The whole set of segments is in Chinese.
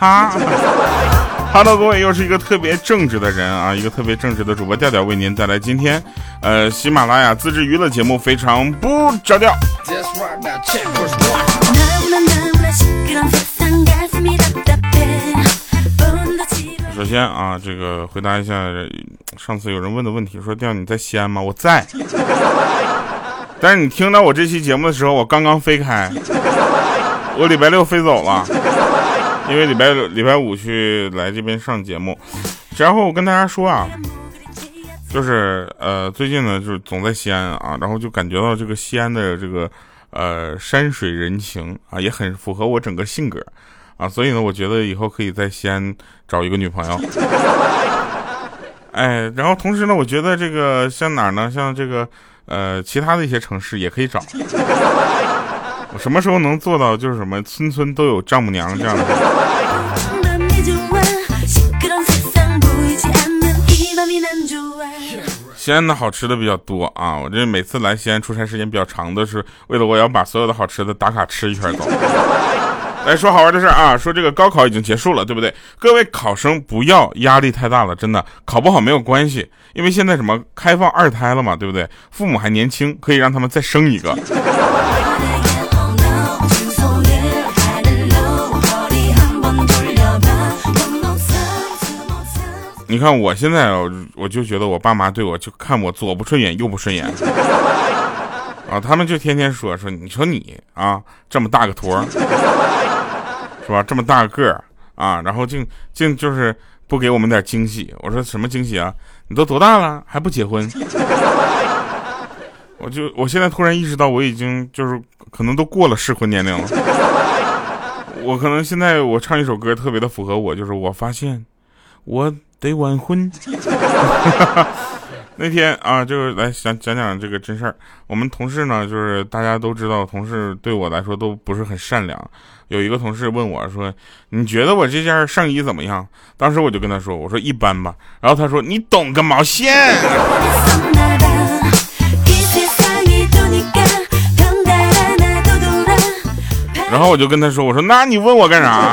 哈。Hello，各位，又是一个特别正直的人啊，一个特别正直的主播调调为您带来今天，呃，喜马拉雅自制娱乐节目非常不着调。首先啊，这个回答一下上次有人问的问题，说调你在西安吗？我在。但是你听到我这期节目的时候，我刚刚飞开，我礼拜六飞走了。因为礼拜礼拜五去来这边上节目，然后我跟大家说啊，就是呃最近呢就是总在西安啊，然后就感觉到这个西安的这个呃山水人情啊也很符合我整个性格啊，所以呢我觉得以后可以在西安找一个女朋友。哎，然后同时呢，我觉得这个像哪儿呢？像这个呃其他的一些城市也可以找。我什么时候能做到就是什么村村都有丈母娘这样的？西安的好吃的比较多啊，我这每次来西安出差时间比较长的是为了我要把所有的好吃的打卡吃一圈走。来 说好玩的事啊，说这个高考已经结束了，对不对？各位考生不要压力太大了，真的考不好没有关系，因为现在什么开放二胎了嘛，对不对？父母还年轻，可以让他们再生一个。你看我现在，我就觉得我爸妈对我就看我左不顺眼右不顺眼，啊，他们就天天说说，你说你啊这么大个坨，是吧？这么大个个儿啊，然后竟竟就是不给我们点惊喜。我说什么惊喜啊？你都多大了还不结婚？我就我现在突然意识到，我已经就是可能都过了适婚年龄了。我可能现在我唱一首歌特别的符合我，就是我发现我。得晚婚。那天啊，就是来想讲讲这个真事儿。我们同事呢，就是大家都知道，同事对我来说都不是很善良。有一个同事问我说：“你觉得我这件上衣怎么样？”当时我就跟他说：“我说一般吧。”然后他说：“你懂个毛线！” 然后我就跟他说：“我说那你问我干啥？”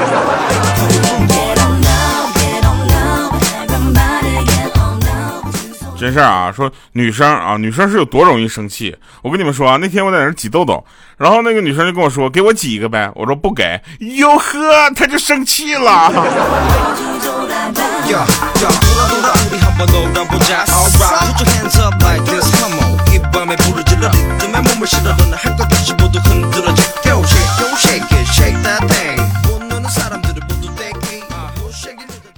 真事儿啊，说女生啊，女生是有多容易生气。我跟你们说啊，那天我在那挤痘痘，然后那个女生就跟我说：“给我挤一个呗。”我说不给。哟呵，她就生气了。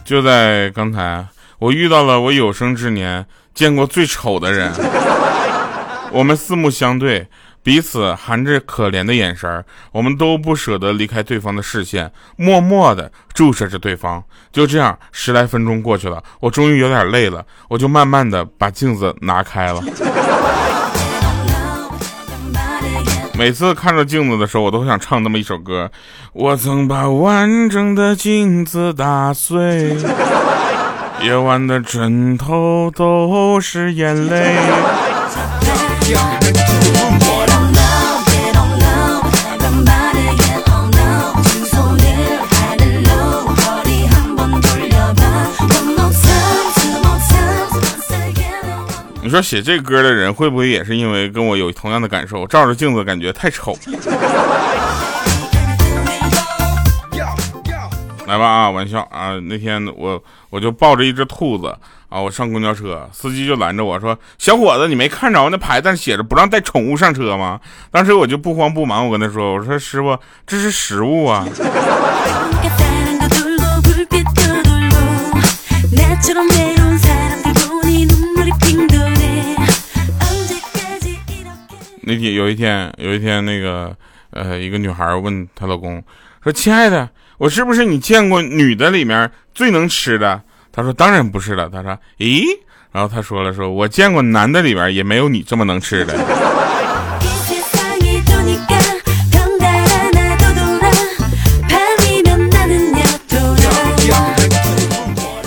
就在刚才，我遇到了我有生之年。见过最丑的人，我们四目相对，彼此含着可怜的眼神我们都不舍得离开对方的视线，默默的注视着对方。就这样，十来分钟过去了，我终于有点累了，我就慢慢的把镜子拿开了。每次看着镜子的时候，我都想唱那么一首歌：我曾把完整的镜子打碎。夜晚的枕头都是眼泪。你说写这歌的人会不会也是因为跟我有同样的感受？照着镜子感觉太丑。来吧啊，玩笑啊！那天我我就抱着一只兔子啊，我上公交车，司机就拦着我说：“小伙子，你没看着那牌子上写着不让带宠物上车吗？”当时我就不慌不忙，我跟他说：“我说师傅，这是食物啊。”那天有一天有一天那个呃一个女孩问她老公说：“亲爱的。”我是不是你见过女的里面最能吃的？他说当然不是了。他说咦，然后他说了说，我见过男的里面也没有你这么能吃的。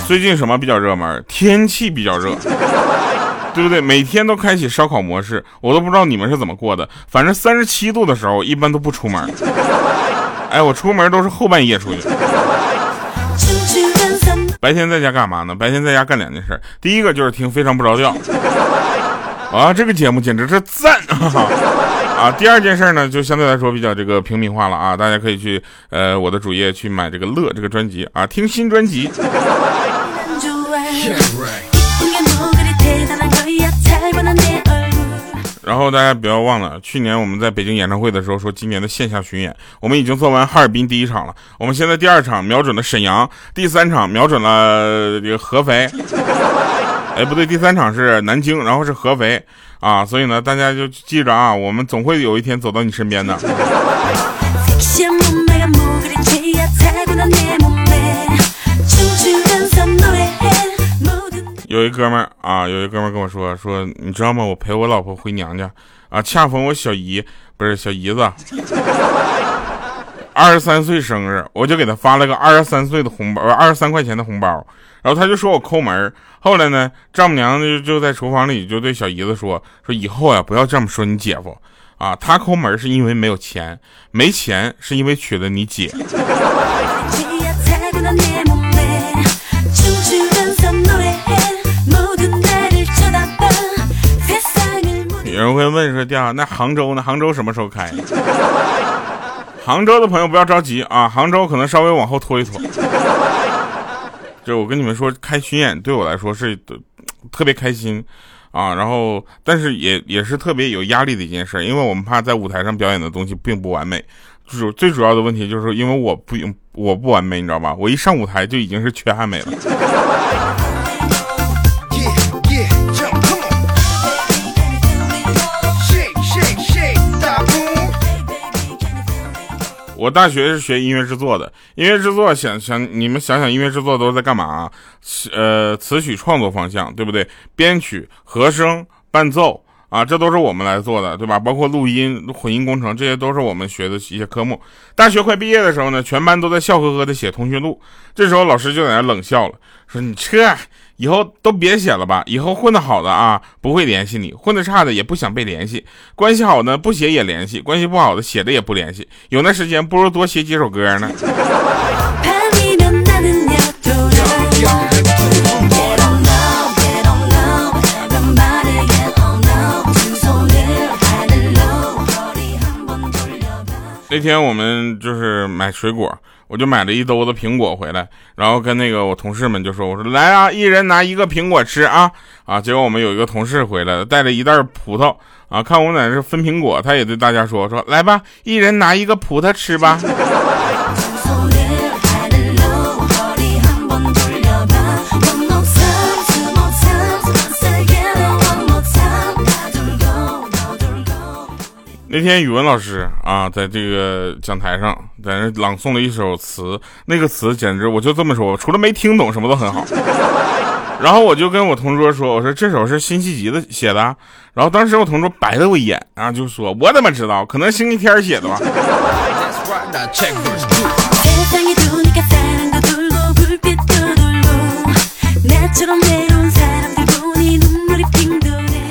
最近什么比较热门？天气比较热，对不对？每天都开启烧烤模式，我都不知道你们是怎么过的。反正三十七度的时候，一般都不出门。哎，我出门都是后半夜出去。白天在家干嘛呢？白天在家干两件事，第一个就是听非常不着调，啊，这个节目简直是赞啊！啊，第二件事呢，就相对来说比较这个平民化了啊，大家可以去呃我的主页去买这个乐这个专辑啊，听新专辑。然后大家不要忘了，去年我们在北京演唱会的时候说，今年的线下巡演，我们已经做完哈尔滨第一场了，我们现在第二场瞄准了沈阳，第三场瞄准了这个合肥，哎不对，第三场是南京，然后是合肥啊，所以呢，大家就记着啊，我们总会有一天走到你身边的。有一哥们儿啊，有一哥们儿跟我说说，你知道吗？我陪我老婆回娘家啊，恰逢我小姨不是小姨子二十三岁生日，我就给他发了个二十三岁的红包，二十三块钱的红包。然后他就说我抠门后来呢，丈母娘就就在厨房里就对小姨子说说以后啊，不要这么说你姐夫啊，他抠门是因为没有钱，没钱是因为娶了你姐。有人会问说：“第二那杭州呢？杭州什么时候开？” 杭州的朋友不要着急啊，杭州可能稍微往后拖一拖。就我跟你们说，开巡演对我来说是特别开心啊，然后但是也也是特别有压力的一件事，因为我们怕在舞台上表演的东西并不完美。主最主要的问题就是因为我不我不完美，你知道吧？我一上舞台就已经是缺憾美了。我大学是学音乐制作的，音乐制作想想你们想想音乐制作都在干嘛？呃，词曲创作方向对不对？编曲、和声、伴奏啊，这都是我们来做的，对吧？包括录音、混音工程，这些都是我们学的一些科目。大学快毕业的时候呢，全班都在笑呵呵的写通讯录，这时候老师就在那冷笑了，说你这。以后都别写了吧，以后混得好的啊不会联系你，混得差的也不想被联系，关系好的不写也联系，关系不好的写的也不联系。有那时间不如多写几首歌呢。那天我们就是买水果。我就买了一兜子苹果回来，然后跟那个我同事们就说：“我说来啊，一人拿一个苹果吃啊啊！”结果我们有一个同事回来了，带了一袋葡萄啊，看我在这分苹果，他也对大家说：“说来吧，一人拿一个葡萄吃吧。”那天语文老师啊，在这个讲台上，在那朗诵了一首词，那个词简直，我就这么说，除了没听懂，什么都很好。然后我就跟我同桌说，我说这首是辛弃疾的写的。然后当时我同桌白了我一眼，然后就说，我怎么知道？可能星期天写的吧。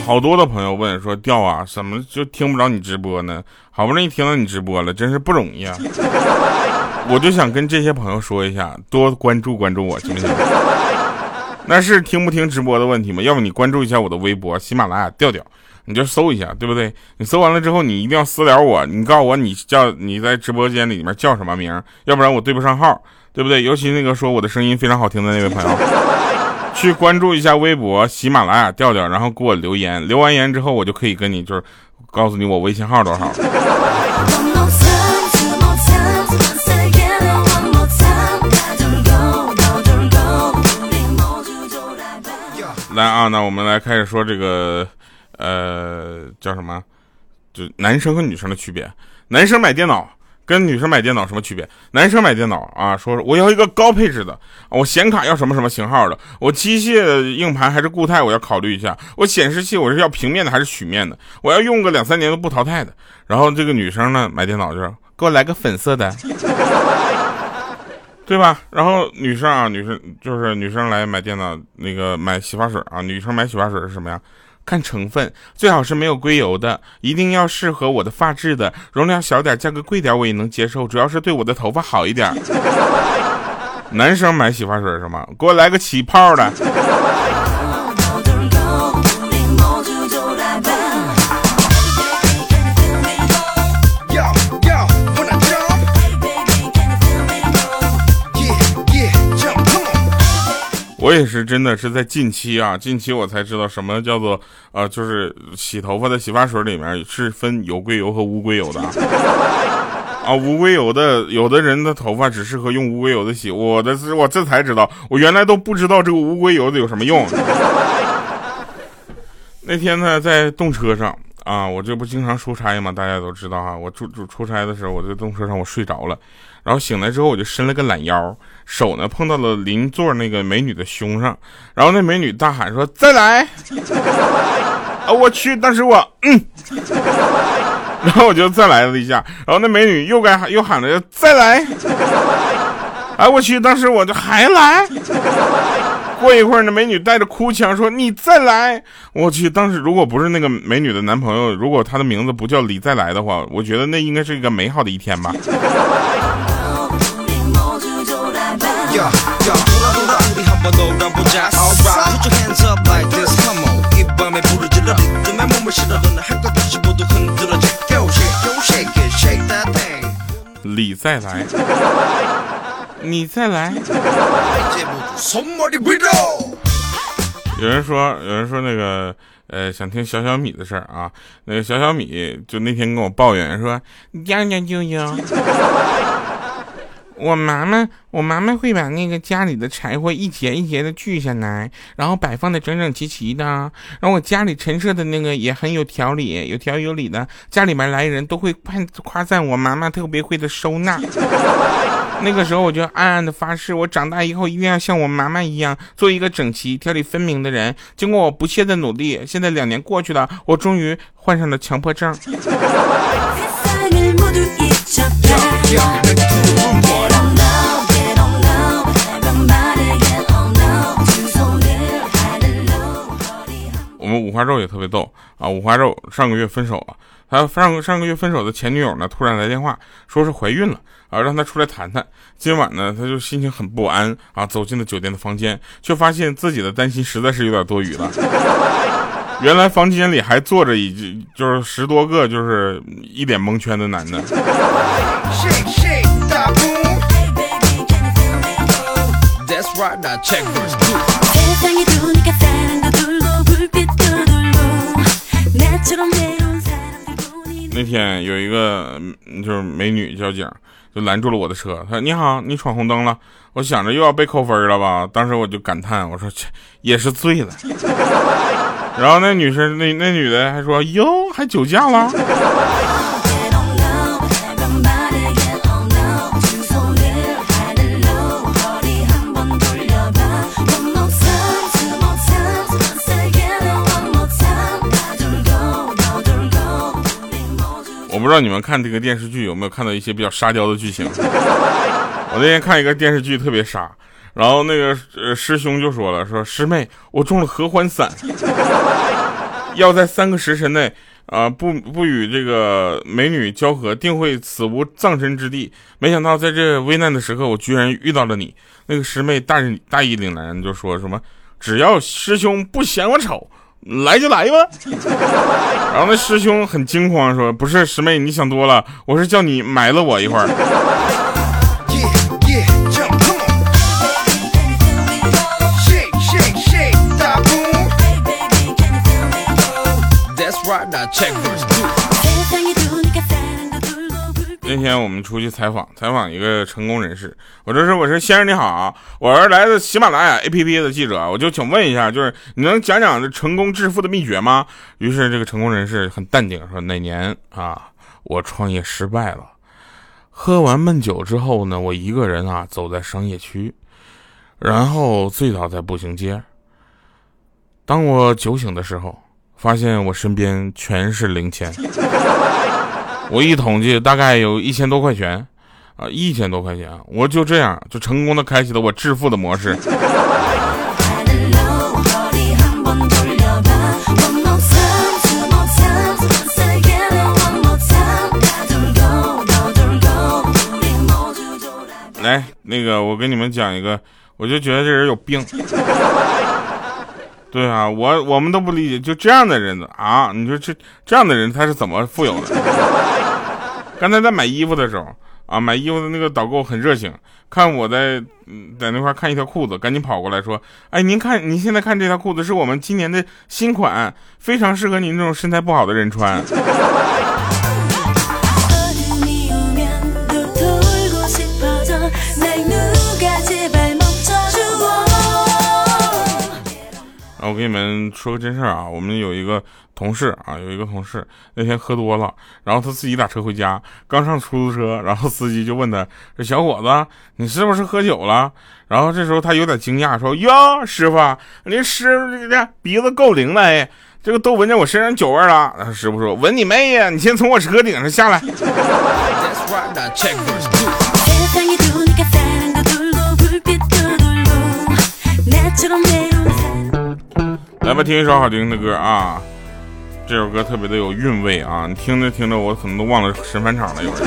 好多的朋友问说调啊，怎么就听不着你直播呢？好不容易听到你直播了，真是不容易啊！我就想跟这些朋友说一下，多关注关注我，行不行？那是听不听直播的问题吗？要不你关注一下我的微博，喜马拉雅调调，你就搜一下，对不对？你搜完了之后，你一定要私聊我，你告诉我你叫你在直播间里面叫什么名，要不然我对不上号，对不对？尤其那个说我的声音非常好听的那位朋友。去关注一下微博喜马拉雅调调，然后给我留言，留完言之后，我就可以跟你就是告诉你我微信号多少。来啊，那我们来开始说这个，呃，叫什么？就男生和女生的区别。男生买电脑。跟女生买电脑什么区别？男生买电脑啊，说我要一个高配置的，我显卡要什么什么型号的，我机械硬盘还是固态，我要考虑一下，我显示器我是要平面的还是曲面的，我要用个两三年都不淘汰的。然后这个女生呢，买电脑就是给我来个粉色的，对吧？然后女生啊，女生就是女生来买电脑，那个买洗发水啊，女生买洗发水是什么呀？看成分，最好是没有硅油的，一定要适合我的发质的，容量小点，价格贵点我也能接受，主要是对我的头发好一点。男生买洗发水是吗？给我来个起泡的。我也是真的是在近期啊，近期我才知道什么叫做呃，就是洗头发的洗发水里面是分有硅油和无硅油的啊。无硅油的，有的人的头发只适合用无硅油的洗。我的是，我这才知道，我原来都不知道这个无硅油的有什么用。那天呢，在动车上啊，我这不经常出差嘛，大家都知道哈。我出出出差的时候，我在动车上我睡着了。然后醒来之后，我就伸了个懒腰，手呢碰到了邻座那个美女的胸上，然后那美女大喊说：“再来！” 啊，我去！当时我嗯，然后我就再来了一下，然后那美女又该喊又喊了再来！哎，我去！当时我就还来。过一会儿，那美女带着哭腔说：“你再来！”我去！当时如果不是那个美女的男朋友，如果他的名字不叫李再来的话，我觉得那应该是一个美好的一天吧。再来，你再来。有人说，有人说那个，呃，想听小小米的事儿啊。那个小小米就那天跟我抱怨说：“娘娘舅舅。”我妈妈，我妈妈会把那个家里的柴火一节一节的锯下来，然后摆放的整整齐齐的。然后我家里陈设的那个也很有条理，有条有理的。家里面来人都会夸夸赞我妈妈特别会的收纳。那个时候我就暗暗的发誓，我长大以后一定要像我妈妈一样，做一个整齐、条理分明的人。经过我不懈的努力，现在两年过去了，我终于患上了强迫症。我们五花肉也特别逗啊！五花肉上个月分手了，他上上个月分手的前女友呢，突然来电话说是怀孕了啊，让他出来谈谈。今晚呢，他就心情很不安啊，走进了酒店的房间，却发现自己的担心实在是有点多余了。原来房间里还坐着一就是十多个就是一脸蒙圈的男的。那天有一个就是美女交警，就拦住了我的车。她说：“你好，你闯红灯了。”我想着又要被扣分了吧？当时我就感叹，我说：“，也是醉了。”然后那女生，那那女的还说：“哟，还酒驾了。”我不知道你们看这个电视剧有没有看到一些比较沙雕的剧情。我那天看一个电视剧特别傻，然后那个呃师兄就说了，说师妹，我中了合欢散，要在三个时辰内啊不不与这个美女交合，定会死无葬身之地。没想到在这危难的时刻，我居然遇到了你。那个师妹大大义凛然就说什么，只要师兄不嫌我丑。来就来吧，然后那师兄很惊慌，说：“不是师妹，你想多了，我是叫你埋了我一会儿。” 那天我们出去采访，采访一个成功人士。我这是我说先生你好，我是来自喜马拉雅 APP 的记者，我就请问一下，就是你能讲讲这成功致富的秘诀吗？于是这个成功人士很淡定说：哪年啊，我创业失败了，喝完闷酒之后呢，我一个人啊走在商业区，然后醉倒在步行街。当我酒醒的时候，发现我身边全是零钱。我一统计，大概有一千多块钱，啊，一千多块钱，我就这样就成功的开启了我致富的模式。来，那个我跟你们讲一个，我就觉得这人有病。对啊，我我们都不理解，就这样的人啊，你说这这样的人他是怎么富有的？刚才在买衣服的时候啊，买衣服的那个导购很热情，看我在在那块看一条裤子，赶紧跑过来说：“哎，您看，您现在看这条裤子是我们今年的新款，非常适合您这种身材不好的人穿。” 我跟你们说个真事儿啊，我们有一个同事啊，有一个同事那天喝多了，然后他自己打车回家，刚上出租车，然后司机就问他：“这小伙子，你是不是喝酒了？”然后这时候他有点惊讶，说：“哟，师傅，您师傅这鼻子够灵的，哎，这个都闻见我身上酒味了。”然后师傅说：“闻你妹呀，你先从我车顶上下来。”来吧，听一首好听的歌啊！这首歌特别的有韵味啊！你听着听着，我可能都忘了神返场了，有人。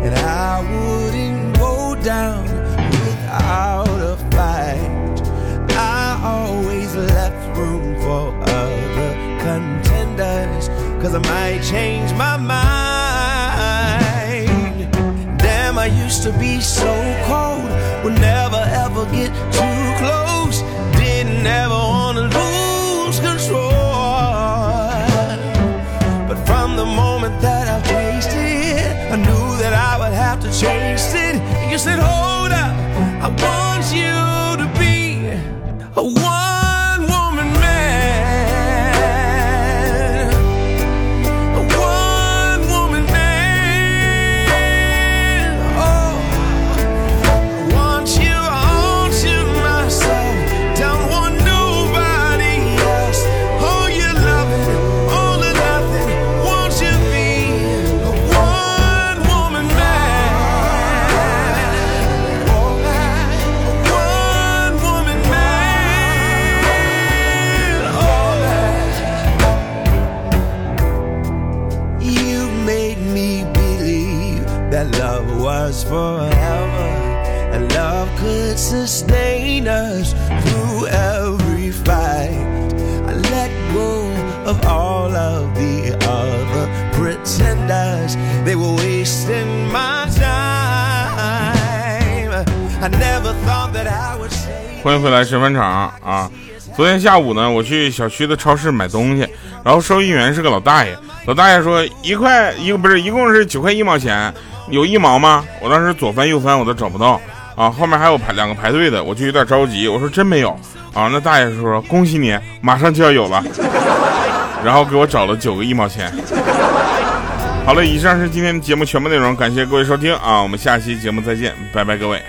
Cause I might change my mind. Damn, I used to be so cold. Would never ever get too close. Didn't ever wanna lose control. But from the moment that I tasted it, I knew that I would have to chase it. You said, hold up, I want you to be a one. Was forever. And love could sustain us through every fight. I let go of all of the other pretenders. They were wasting my time. I never thought that I would say. 欢迎回来神饭场啊！昨天下午呢，我去小区的超市买东西，然后收银员是个老大爷。老大爷说一块一个不是，一共是九块一毛钱，有一毛吗？我当时左翻右翻我都找不到。啊，后面还有排两个排队的，我就有点着急。我说真没有啊，那大爷说恭喜你，马上就要有了，然后给我找了九个一毛钱。好了，以上是今天的节目全部内容，感谢各位收听啊，我们下期节目再见，拜拜各位。